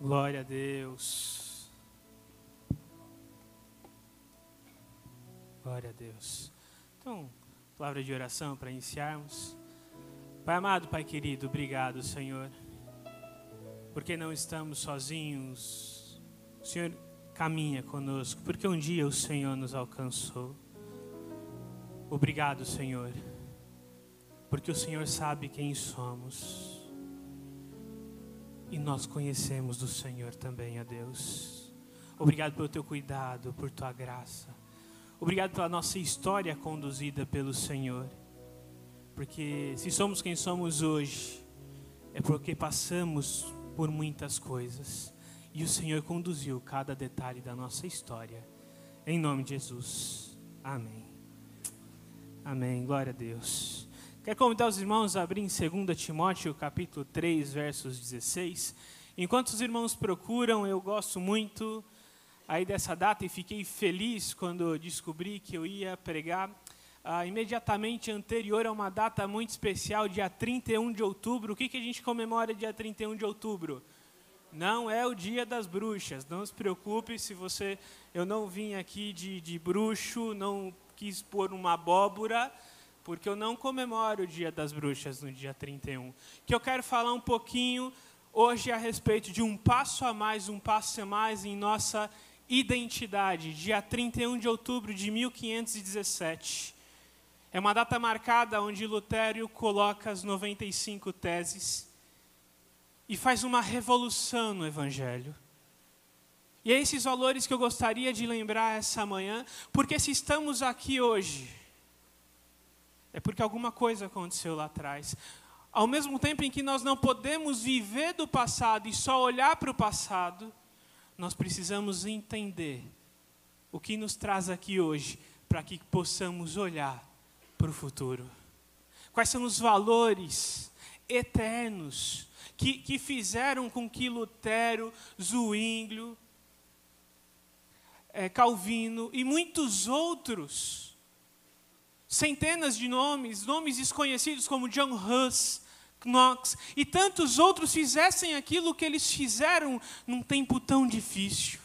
Glória a Deus. Glória a Deus. Então, palavra de oração para iniciarmos. Pai amado, Pai querido, obrigado, Senhor, porque não estamos sozinhos. O Senhor caminha conosco, porque um dia o Senhor nos alcançou. Obrigado, Senhor, porque o Senhor sabe quem somos. E nós conhecemos do Senhor também, a Deus. Obrigado pelo teu cuidado, por tua graça. Obrigado pela nossa história conduzida pelo Senhor. Porque se somos quem somos hoje, é porque passamos por muitas coisas. E o Senhor conduziu cada detalhe da nossa história. Em nome de Jesus. Amém. Amém. Glória a Deus. Quero convidar os irmãos a abrir em 2 Timóteo, capítulo 3, versos 16. Enquanto os irmãos procuram, eu gosto muito aí dessa data e fiquei feliz quando descobri que eu ia pregar ah, imediatamente anterior a uma data muito especial, dia 31 de outubro. O que, que a gente comemora dia 31 de outubro? Não é o dia das bruxas, não se preocupe se você. Eu não vim aqui de, de bruxo, não quis pôr uma abóbora porque eu não comemoro o Dia das Bruxas no dia 31. Que eu quero falar um pouquinho hoje a respeito de um passo a mais, um passo a mais em nossa identidade. Dia 31 de outubro de 1517. É uma data marcada onde Lutero coloca as 95 teses e faz uma revolução no Evangelho. E é esses valores que eu gostaria de lembrar essa manhã, porque se estamos aqui hoje, é porque alguma coisa aconteceu lá atrás. Ao mesmo tempo em que nós não podemos viver do passado e só olhar para o passado, nós precisamos entender o que nos traz aqui hoje para que possamos olhar para o futuro. Quais são os valores eternos que, que fizeram com que Lutero, Zwinglio, é, Calvino e muitos outros centenas de nomes, nomes desconhecidos como John Huss, Knox e tantos outros fizessem aquilo que eles fizeram num tempo tão difícil.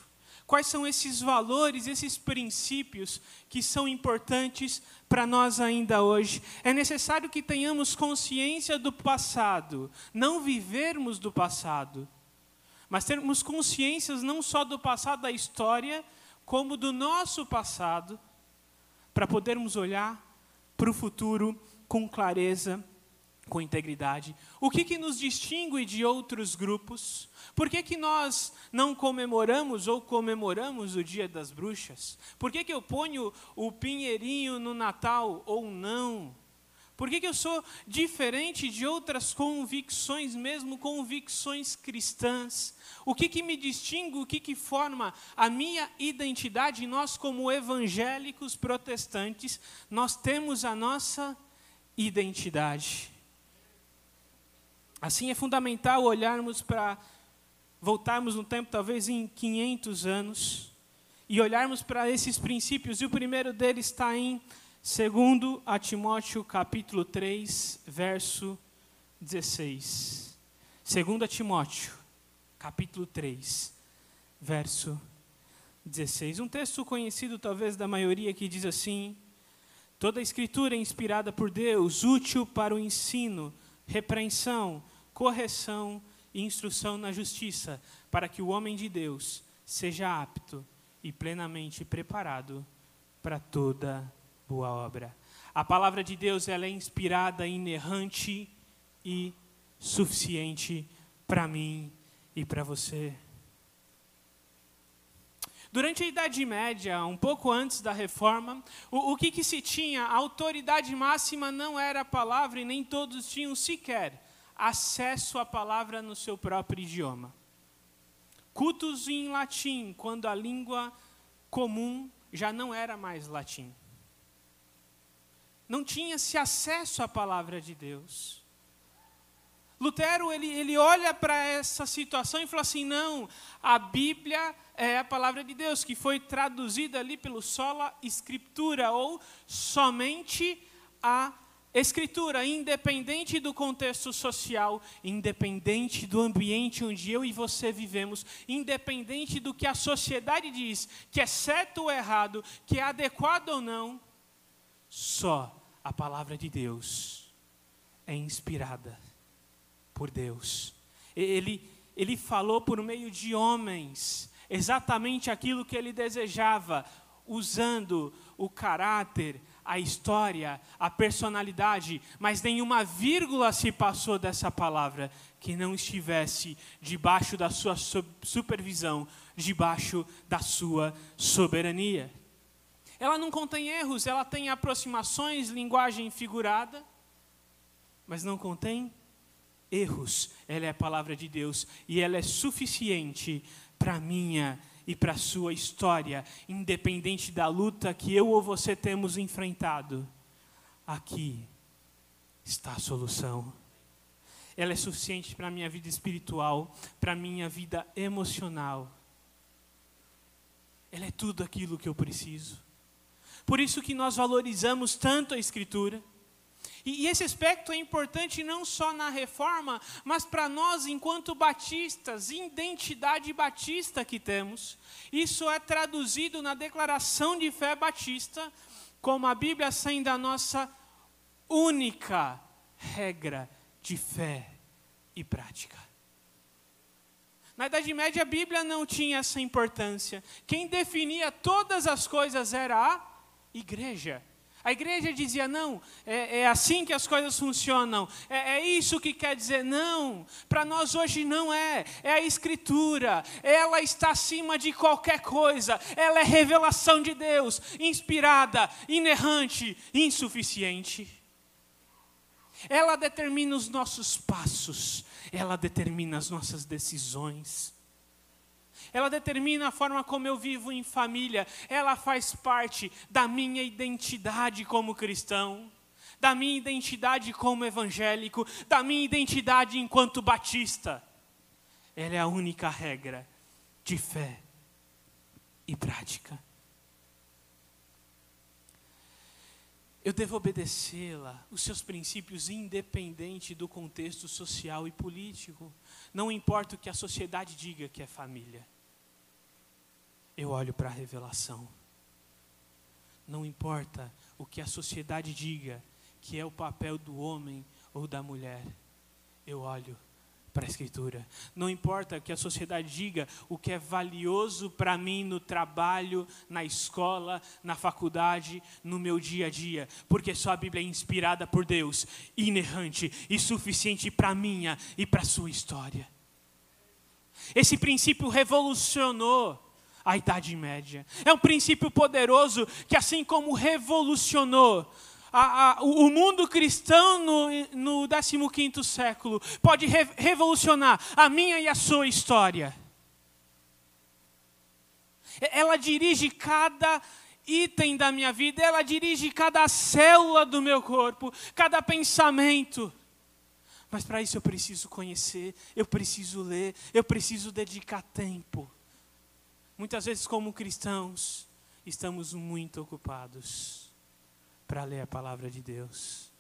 Quais são esses valores, esses princípios que são importantes para nós ainda hoje? É necessário que tenhamos consciência do passado, não vivermos do passado, mas termos consciências não só do passado da história, como do nosso passado, para podermos olhar para o futuro com clareza, com integridade. O que, que nos distingue de outros grupos? Por que, que nós não comemoramos ou comemoramos o Dia das Bruxas? Por que, que eu ponho o pinheirinho no Natal ou não? Por que, que eu sou diferente de outras convicções, mesmo convicções cristãs? O que, que me distingue, o que, que forma a minha identidade? Nós, como evangélicos protestantes, nós temos a nossa identidade. Assim é fundamental olharmos para, voltarmos no tempo, talvez em 500 anos, e olharmos para esses princípios, e o primeiro deles está em Segundo a Timóteo capítulo 3, verso 16. Segundo a Timóteo, capítulo 3, verso 16. Um texto conhecido talvez da maioria que diz assim: Toda a escritura é inspirada por Deus, útil para o ensino, repreensão, correção e instrução na justiça, para que o homem de Deus seja apto e plenamente preparado para toda a boa obra. A palavra de Deus ela é inspirada, inerrante e suficiente para mim e para você. Durante a Idade Média, um pouco antes da Reforma, o, o que, que se tinha? A autoridade máxima não era a palavra e nem todos tinham sequer acesso à palavra no seu próprio idioma. Cultos em latim, quando a língua comum já não era mais latim não tinha-se acesso à palavra de Deus. Lutero ele, ele olha para essa situação e fala assim: não, a Bíblia é a palavra de Deus, que foi traduzida ali pelo sola escritura, ou somente a Escritura, independente do contexto social, independente do ambiente onde eu e você vivemos, independente do que a sociedade diz, que é certo ou errado, que é adequado ou não, só a palavra de Deus é inspirada por Deus. Ele, ele falou por meio de homens exatamente aquilo que ele desejava, usando o caráter, a história, a personalidade, mas nenhuma vírgula se passou dessa palavra que não estivesse debaixo da sua supervisão, debaixo da sua soberania. Ela não contém erros, ela tem aproximações, linguagem figurada, mas não contém erros. Ela é a palavra de Deus e ela é suficiente para minha e para sua história, independente da luta que eu ou você temos enfrentado. Aqui está a solução. Ela é suficiente para minha vida espiritual, para minha vida emocional. Ela é tudo aquilo que eu preciso. Por isso que nós valorizamos tanto a Escritura. E, esse aspecto é importante não só na reforma, mas para nós, enquanto batistas, identidade batista que temos. Isso é traduzido na declaração de fé batista, como a Bíblia sendo a nossa única regra de fé e prática. Na Idade Média, a Bíblia não tinha essa importância. Quem definia todas as coisas era a igreja. A igreja dizia: não, é, é assim que as coisas funcionam, é, é isso que quer dizer. Não, para nós hoje não é, é a Escritura, ela está acima de qualquer coisa, ela é revelação de Deus, inspirada, inerrante, insuficiente. Ela determina os nossos passos, ela determina as nossas decisões ela determina a forma como eu vivo em família, ela faz parte da minha identidade como cristão, da minha identidade como evangélico, da minha identidade enquanto batista. Ela é a única regra de fé e prática. Eu devo obedecê-la, os seus princípios, independente do contexto social e político. Não importa o que a sociedade diga que é família eu olho para a revelação. Não importa o que a sociedade diga que é o papel do homem ou da mulher, eu olho para a Escritura. Não importa que a sociedade diga o que é valioso para mim no trabalho, na escola, na faculdade, no meu dia a dia, porque só a Bíblia é inspirada por Deus, inerrante e suficiente para minha e para a sua história. Esse princípio revolucionou a Idade Média. É um princípio poderoso que, assim como revolucionou a, a, o mundo cristão no, no 15 século, pode re, revolucionar a minha e a sua história. Ela dirige cada item da minha vida, ela dirige cada célula do meu corpo, cada pensamento. Mas para isso eu preciso conhecer, eu preciso ler, eu preciso dedicar tempo. Muitas vezes, como cristãos, estamos muito ocupados para ler a palavra de Deus.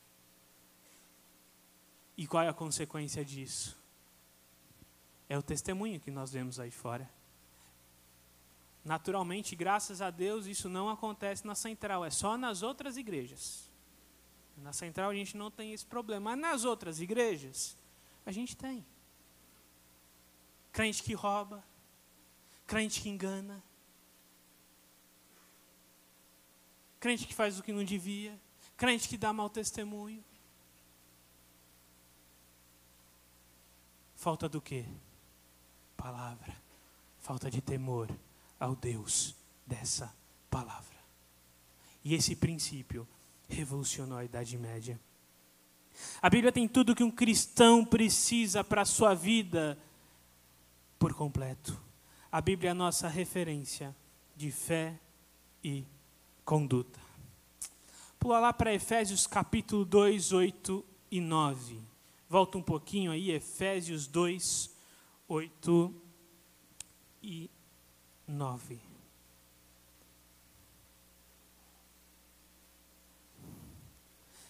E qual é a consequência disso? É o testemunho que nós vemos aí fora. Naturalmente, graças a Deus, isso não acontece na central, é só nas outras igrejas. Na central a gente não tem esse problema, mas nas outras igrejas a gente tem. Crente que rouba, Crente que engana. Crente que faz o que não devia. Crente que dá mau testemunho. Falta do quê? Palavra. Falta de temor ao Deus dessa palavra. E esse princípio revolucionou a Idade Média. A Bíblia tem tudo que um cristão precisa para a sua vida por completo. A Bíblia é a nossa referência de fé e conduta. Pula lá para Efésios capítulo 2, 8 e 9. Volta um pouquinho aí, Efésios 2, 8 e 9.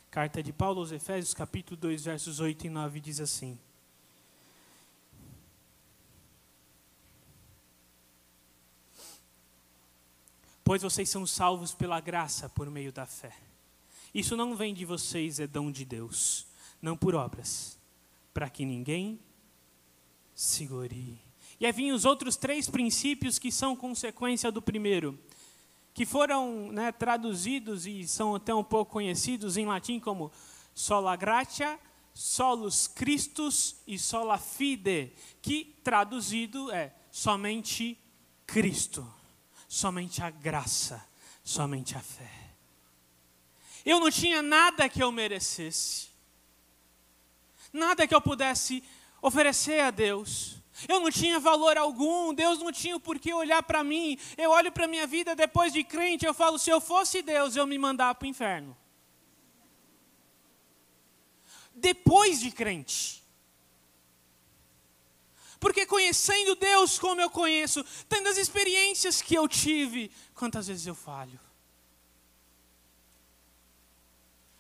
Carta de Paulo aos Efésios, capítulo 2, versos 8 e 9, diz assim: Pois vocês são salvos pela graça por meio da fé. Isso não vem de vocês, é dom de Deus, não por obras, para que ninguém se glorie. E aí vêm os outros três princípios que são consequência do primeiro que foram né, traduzidos e são até um pouco conhecidos em latim como sola gratia, solus Christus e sola fide, que traduzido é somente Cristo, somente a graça, somente a fé. Eu não tinha nada que eu merecesse, nada que eu pudesse oferecer a Deus. Eu não tinha valor algum, Deus não tinha por que olhar para mim. Eu olho para a minha vida depois de crente, eu falo: se eu fosse Deus, eu me mandava para o inferno. Depois de crente. Porque conhecendo Deus como eu conheço, tendo as experiências que eu tive, quantas vezes eu falho?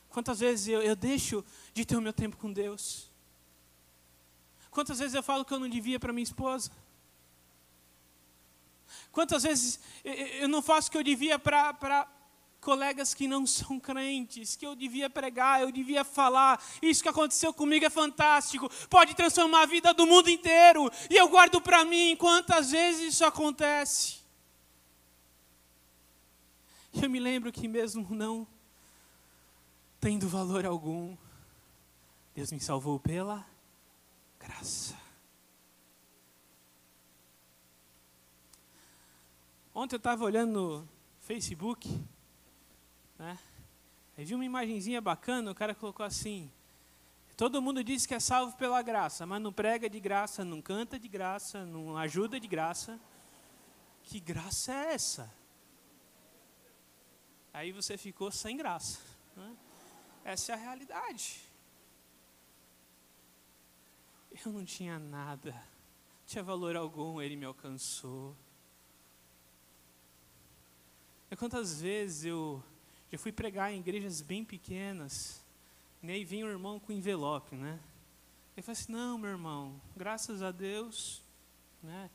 Quantas vezes eu, eu deixo de ter o meu tempo com Deus? Quantas vezes eu falo que eu não devia para minha esposa? Quantas vezes eu não faço o que eu devia para colegas que não são crentes, que eu devia pregar, eu devia falar. Isso que aconteceu comigo é fantástico, pode transformar a vida do mundo inteiro. E eu guardo para mim quantas vezes isso acontece. Eu me lembro que mesmo não tendo valor algum, Deus me salvou pela graça. Ontem eu estava olhando no Facebook, né? Aí vi uma imagenzinha bacana, o cara colocou assim: Todo mundo diz que é salvo pela graça, mas não prega de graça, não canta de graça, não ajuda de graça. Que graça é essa? Aí você ficou sem graça. Né? Essa é a realidade. Eu não tinha nada, não tinha valor algum, ele me alcançou. E quantas vezes eu já fui pregar em igrejas bem pequenas, e aí vinha um irmão com envelope, né? Ele falou assim: Não, meu irmão, graças a Deus, né,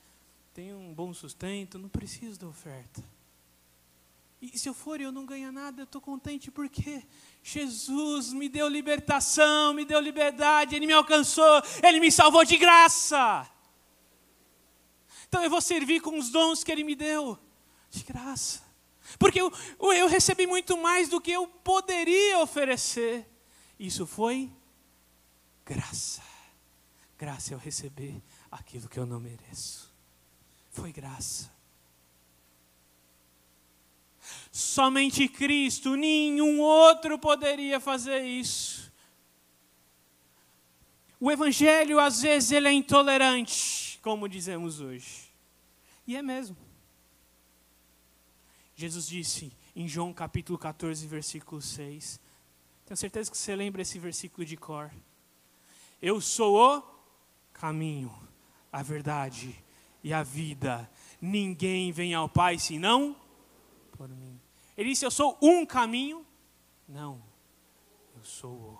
tenho um bom sustento, não preciso da oferta. E se eu for e eu não ganhar nada, eu estou contente porque Jesus me deu libertação, me deu liberdade, Ele me alcançou, Ele me salvou de graça. Então eu vou servir com os dons que Ele me deu, de graça. Porque eu, eu recebi muito mais do que eu poderia oferecer. Isso foi graça. Graça é eu receber aquilo que eu não mereço. Foi graça. Somente Cristo, nenhum outro poderia fazer isso. O evangelho às vezes ele é intolerante, como dizemos hoje. E é mesmo. Jesus disse em João capítulo 14, versículo 6. Tenho certeza que você lembra esse versículo de cor. Eu sou o caminho, a verdade e a vida. Ninguém vem ao Pai senão por mim. Ele disse: Eu sou um caminho. Não, eu sou o.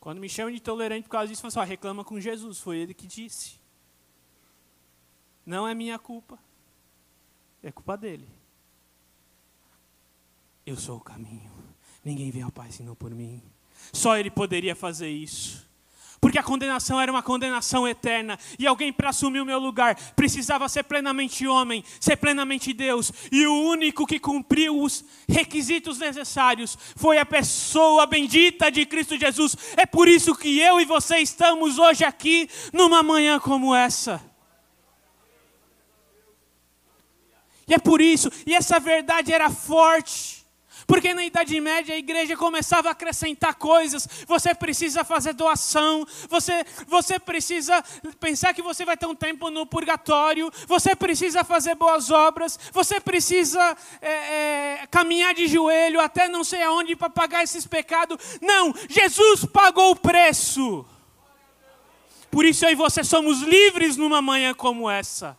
Quando me chamam de tolerante por causa disso, falo assim, reclama com Jesus, foi ele que disse. Não é minha culpa, é culpa dele. Eu sou o caminho, ninguém vem ao Pai senão por mim. Só ele poderia fazer isso. Porque a condenação era uma condenação eterna. E alguém para assumir o meu lugar precisava ser plenamente homem, ser plenamente Deus. E o único que cumpriu os requisitos necessários foi a pessoa bendita de Cristo Jesus. É por isso que eu e você estamos hoje aqui, numa manhã como essa. E é por isso, e essa verdade era forte. Porque na Idade Média a igreja começava a acrescentar coisas. Você precisa fazer doação. Você, você precisa pensar que você vai ter um tempo no purgatório. Você precisa fazer boas obras. Você precisa é, é, caminhar de joelho até não sei aonde para pagar esses pecados. Não, Jesus pagou o preço. Por isso eu e você somos livres numa manhã como essa.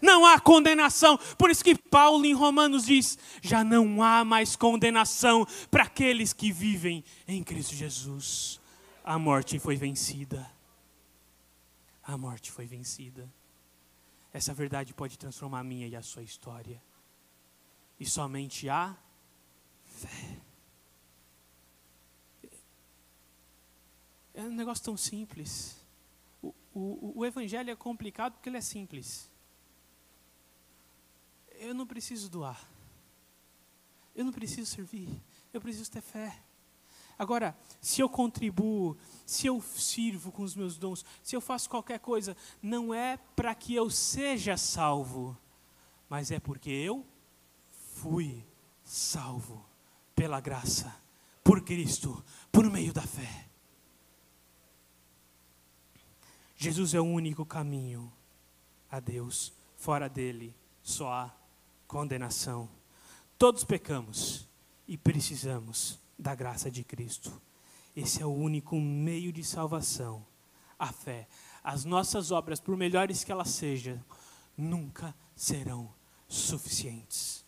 Não há condenação. Por isso que Paulo em Romanos diz: já não há mais condenação para aqueles que vivem em Cristo Jesus. A morte foi vencida. A morte foi vencida. Essa verdade pode transformar a minha e a sua história. E somente a fé. É um negócio tão simples. O, o, o Evangelho é complicado porque ele é simples. Eu não preciso doar. Eu não preciso servir. Eu preciso ter fé. Agora, se eu contribuo, se eu sirvo com os meus dons, se eu faço qualquer coisa, não é para que eu seja salvo, mas é porque eu fui salvo pela graça, por Cristo, por meio da fé. Jesus é o único caminho a Deus. Fora dele só há condenação. Todos pecamos e precisamos da graça de Cristo. Esse é o único meio de salvação. A fé. As nossas obras, por melhores que elas sejam, nunca serão suficientes.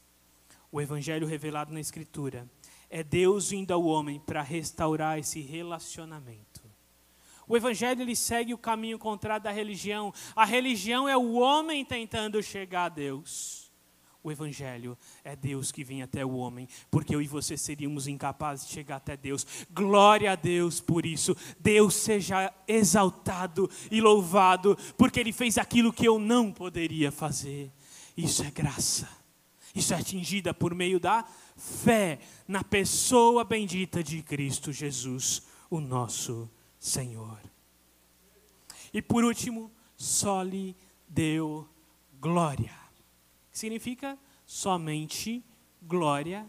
O evangelho revelado na Escritura é Deus vindo ao homem para restaurar esse relacionamento. O evangelho ele segue o caminho contrário da religião. A religião é o homem tentando chegar a Deus. O evangelho é Deus que vem até o homem, porque eu e você seríamos incapazes de chegar até Deus. Glória a Deus por isso. Deus seja exaltado e louvado, porque ele fez aquilo que eu não poderia fazer. Isso é graça. Isso é atingida por meio da fé na pessoa bendita de Cristo Jesus, o nosso Senhor. E por último, só lhe deu glória. Significa somente glória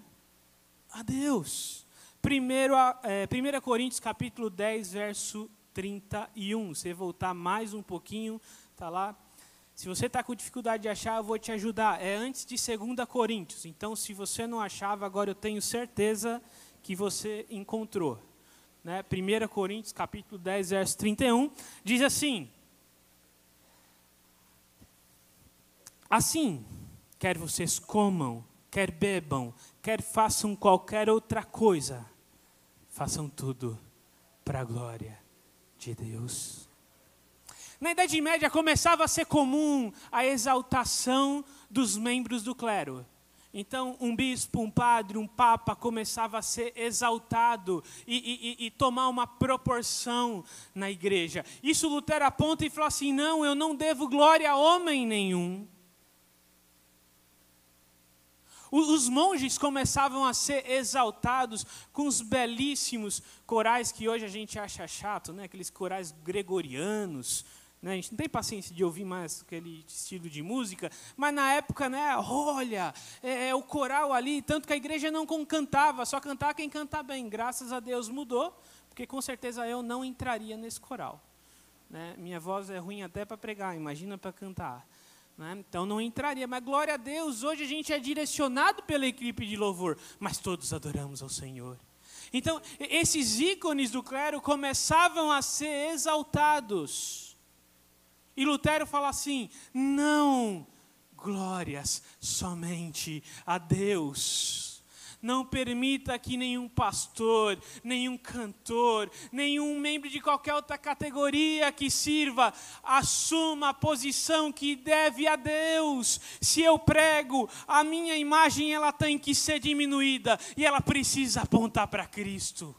a Deus. Primeiro, é, 1 Coríntios capítulo 10, verso 31. Você voltar mais um pouquinho, está lá. Se você está com dificuldade de achar, eu vou te ajudar. É antes de 2 Coríntios. Então, se você não achava, agora eu tenho certeza que você encontrou né, 1 Coríntios capítulo 10, verso 31, diz assim: Assim, quer vocês comam, quer bebam, quer façam qualquer outra coisa, façam tudo para a glória de Deus. Na Idade Média começava a ser comum a exaltação dos membros do clero. Então, um bispo, um padre, um papa começava a ser exaltado e, e, e, tomar uma proporção na igreja. Isso Lutero aponta e fala assim: não, eu não devo glória a homem nenhum. Os monges começavam a ser exaltados com os belíssimos corais que hoje a gente acha chato, né? aqueles corais gregorianos, né? A gente não tem paciência de ouvir mais aquele estilo de música, mas na época, né, olha, é, é o coral ali, tanto que a igreja não cantava, só cantava quem canta bem. Graças a Deus mudou, porque com certeza eu não entraria nesse coral. Né? Minha voz é ruim até para pregar, imagina para cantar. Né? Então não entraria, mas glória a Deus, hoje a gente é direcionado pela equipe de louvor, mas todos adoramos ao Senhor. Então, esses ícones do clero começavam a ser exaltados. E Lutero fala assim: não, glórias somente a Deus. Não permita que nenhum pastor, nenhum cantor, nenhum membro de qualquer outra categoria que sirva assuma a posição que deve a Deus. Se eu prego, a minha imagem ela tem que ser diminuída e ela precisa apontar para Cristo.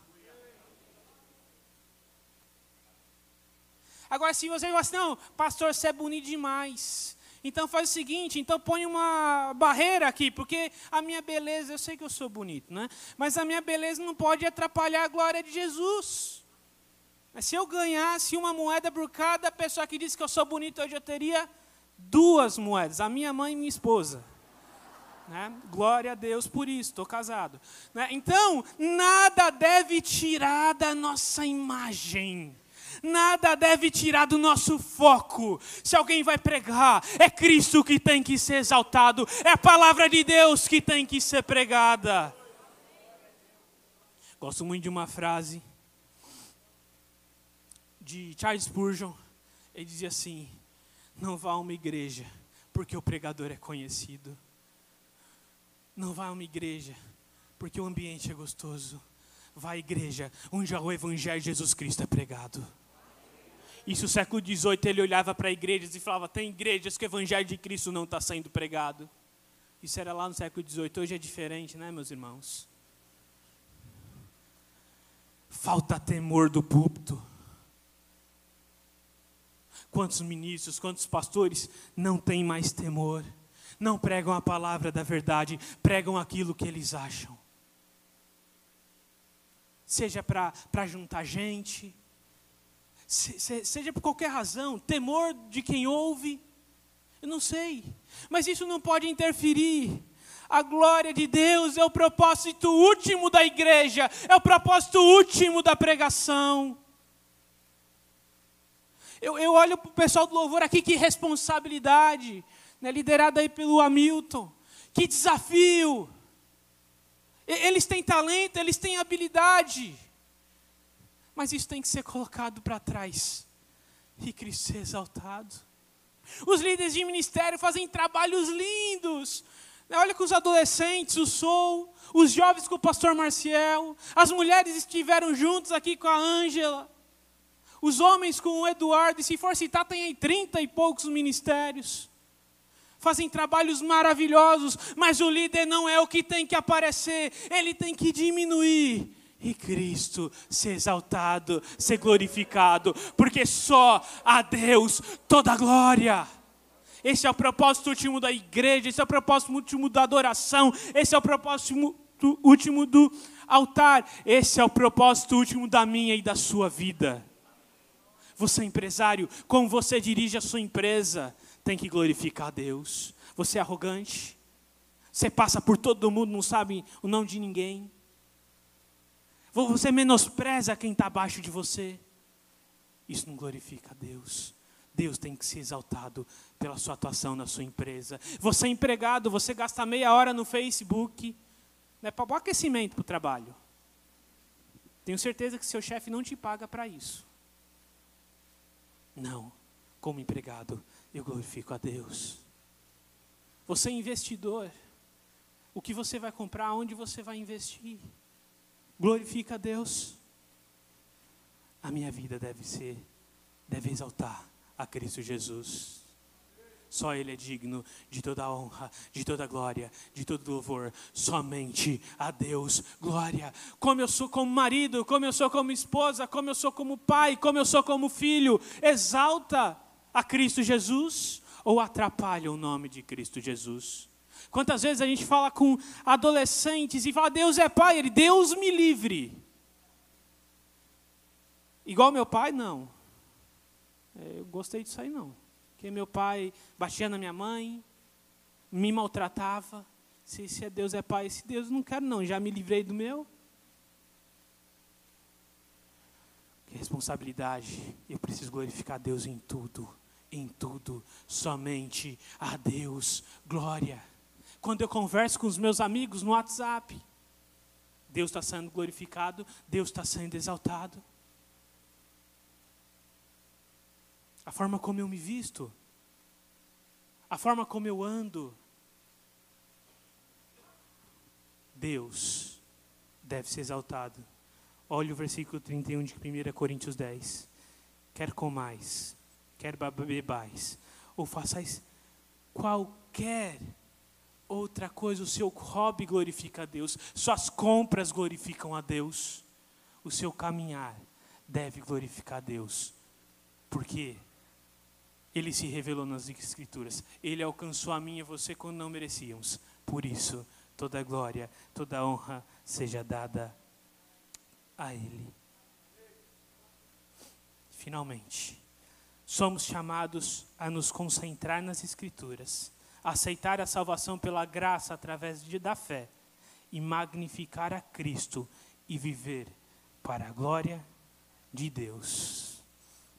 Agora, se você fala assim, não, pastor, você é bonito demais. Então faz o seguinte, então põe uma barreira aqui, porque a minha beleza, eu sei que eu sou bonito, né? Mas a minha beleza não pode atrapalhar a glória de Jesus. Mas se eu ganhasse uma moeda por cada pessoa que disse que eu sou bonito, hoje eu teria duas moedas, a minha mãe e minha esposa. Né? Glória a Deus por isso, estou casado. Né? Então, nada deve tirar da nossa imagem nada deve tirar do nosso foco. Se alguém vai pregar, é Cristo que tem que ser exaltado, é a palavra de Deus que tem que ser pregada. Gosto muito de uma frase de Charles Spurgeon. Ele dizia assim: Não vá a uma igreja porque o pregador é conhecido. Não vá a uma igreja porque o ambiente é gostoso. Vá à igreja onde o evangelho de Jesus Cristo é pregado. Isso no século XVIII ele olhava para igrejas e falava: tem igrejas que o evangelho de Cristo não está sendo pregado. Isso era lá no século XVIII, hoje é diferente, né, meus irmãos? Falta temor do púlpito. Quantos ministros, quantos pastores não têm mais temor? Não pregam a palavra da verdade, pregam aquilo que eles acham. Seja para juntar gente, se, seja por qualquer razão, temor de quem ouve, eu não sei, mas isso não pode interferir. A glória de Deus é o propósito último da igreja, é o propósito último da pregação. Eu, eu olho para o pessoal do louvor aqui, que responsabilidade, né, liderada aí pelo Hamilton, que desafio. Eles têm talento, eles têm habilidade mas isso tem que ser colocado para trás e Cristo ser exaltado. Os líderes de ministério fazem trabalhos lindos. Olha com os adolescentes, o Sou, os jovens com o pastor Marcial, as mulheres estiveram juntos aqui com a Ângela, os homens com o Eduardo, e se for citar, tem aí trinta e poucos ministérios. Fazem trabalhos maravilhosos, mas o líder não é o que tem que aparecer, ele tem que diminuir e Cristo ser exaltado, ser glorificado, porque só a Deus toda a glória. Esse é o propósito último da igreja, esse é o propósito último da adoração, esse é o propósito último do altar, esse é o propósito último da minha e da sua vida. Você é empresário, como você dirige a sua empresa, tem que glorificar a Deus. Você é arrogante, você passa por todo mundo, não sabe o nome de ninguém. Você menospreza quem está abaixo de você. Isso não glorifica a Deus. Deus tem que ser exaltado pela sua atuação na sua empresa. Você é empregado, você gasta meia hora no Facebook, né, para o aquecimento para o trabalho. Tenho certeza que seu chefe não te paga para isso. Não, como empregado, eu glorifico a Deus. Você é investidor. O que você vai comprar, onde você vai investir? Glorifica a Deus. A minha vida deve ser, deve exaltar a Cristo Jesus. Só Ele é digno de toda honra, de toda glória, de todo louvor. Somente a Deus glória. Como eu sou como marido, como eu sou como esposa, como eu sou como pai, como eu sou como filho. Exalta a Cristo Jesus ou atrapalha o nome de Cristo Jesus? Quantas vezes a gente fala com adolescentes e fala, Deus é pai, ele, Deus me livre. Igual meu pai, não. É, eu gostei disso aí, não. Porque meu pai batia na minha mãe, me maltratava. Se, se é Deus é pai, se Deus não quero, não. Já me livrei do meu. Que responsabilidade. Eu preciso glorificar Deus em tudo. Em tudo. Somente a Deus. Glória quando eu converso com os meus amigos no WhatsApp. Deus está sendo glorificado, Deus está sendo exaltado. A forma como eu me visto, a forma como eu ando. Deus deve ser exaltado. Olha o versículo 31 de 1 Coríntios 10. Quer comais, quer bebais, ou façais qualquer Outra coisa, o seu hobby glorifica a Deus, suas compras glorificam a Deus, o seu caminhar deve glorificar a Deus, porque Ele se revelou nas Escrituras, Ele alcançou a mim e você quando não merecíamos, por isso toda glória, toda honra seja dada a Ele. Finalmente, somos chamados a nos concentrar nas Escrituras aceitar a salvação pela graça através de, da fé e magnificar a Cristo e viver para a glória de Deus.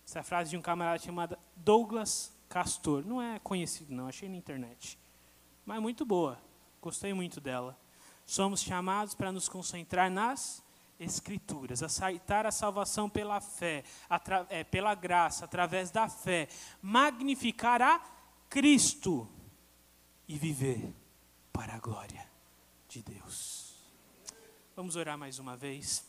Essa é frase de um camarada chamado Douglas Castor. Não é conhecido, não, achei na internet. Mas muito boa, gostei muito dela. Somos chamados para nos concentrar nas Escrituras, aceitar a salvação pela fé, é, pela graça, através da fé, magnificar a Cristo e viver para a glória de Deus. Vamos orar mais uma vez.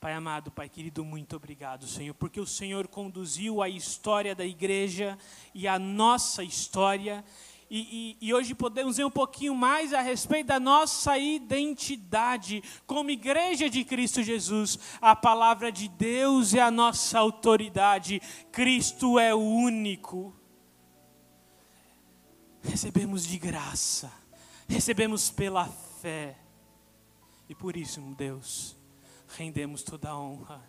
Pai amado, Pai querido, muito obrigado, Senhor, porque o Senhor conduziu a história da igreja e a nossa história. E, e, e, hoje podemos ver um pouquinho mais a respeito da nossa identidade como igreja de Cristo Jesus. A palavra de Deus é a nossa autoridade, Cristo é o único. Recebemos de graça, recebemos pela fé, e por isso, Deus rendemos toda a honra,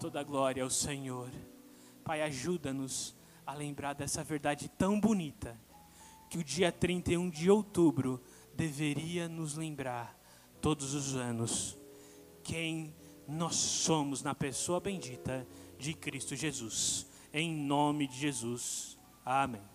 toda a glória ao Senhor. Pai, ajuda-nos a lembrar dessa verdade tão bonita, que o dia 31 de outubro deveria nos lembrar todos os anos quem nós somos na pessoa bendita de Cristo Jesus. Em nome de Jesus. Amém.